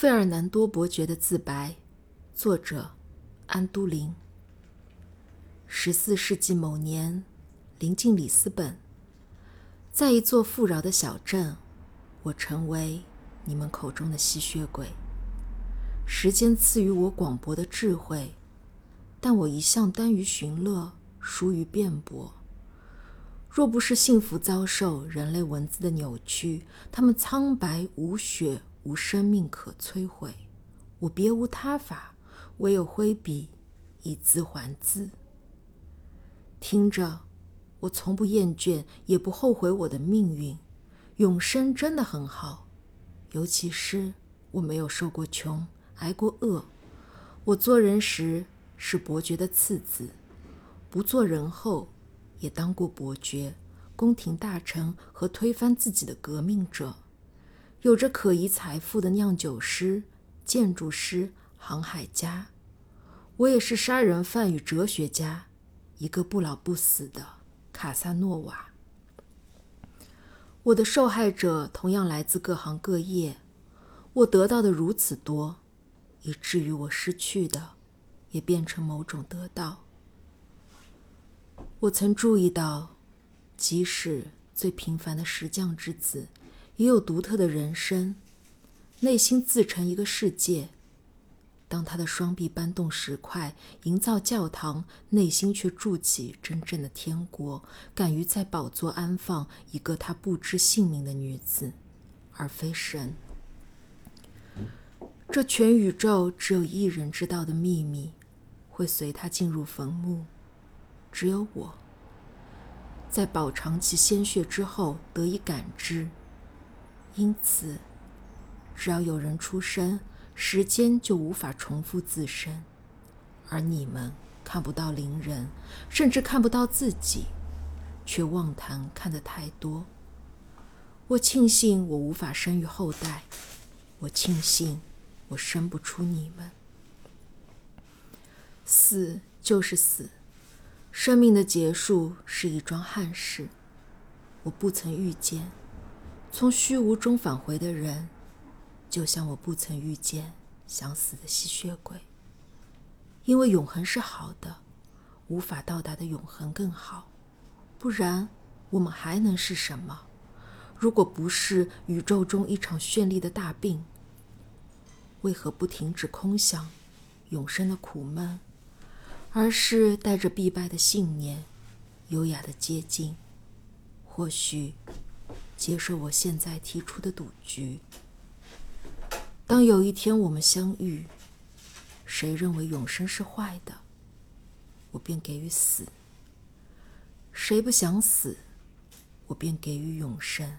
费尔南多伯爵的自白，作者安都林。十四世纪某年，临近里斯本，在一座富饶的小镇，我成为你们口中的吸血鬼。时间赐予我广博的智慧，但我一向耽于寻乐，疏于辩驳。若不是幸福遭受人类文字的扭曲，他们苍白无血。无生命可摧毁，我别无他法，唯有挥笔以字还字。听着，我从不厌倦，也不后悔我的命运。永生真的很好，尤其是我没有受过穷，挨过饿。我做人时是伯爵的次子，不做人后也当过伯爵、宫廷大臣和推翻自己的革命者。有着可疑财富的酿酒师、建筑师、航海家，我也是杀人犯与哲学家，一个不老不死的卡萨诺瓦。我的受害者同样来自各行各业，我得到的如此多，以至于我失去的也变成某种得到。我曾注意到，即使最平凡的石匠之子。也有独特的人生，内心自成一个世界。当他的双臂搬动石块，营造教堂，内心却筑起真正的天国，敢于在宝座安放一个他不知姓名的女子，而非神。这全宇宙只有一人知道的秘密，会随他进入坟墓。只有我，在饱尝其鲜血之后得以感知。因此，只要有人出生，时间就无法重复自身，而你们看不到邻人，甚至看不到自己，却妄谈看得太多。我庆幸我无法生育后代，我庆幸我生不出你们。死就是死，生命的结束是一桩憾事。我不曾遇见。从虚无中返回的人，就像我不曾遇见想死的吸血鬼。因为永恒是好的，无法到达的永恒更好。不然，我们还能是什么？如果不是宇宙中一场绚丽的大病，为何不停止空想永生的苦闷，而是带着必败的信念，优雅的接近？或许。接受我现在提出的赌局。当有一天我们相遇，谁认为永生是坏的，我便给予死；谁不想死，我便给予永生。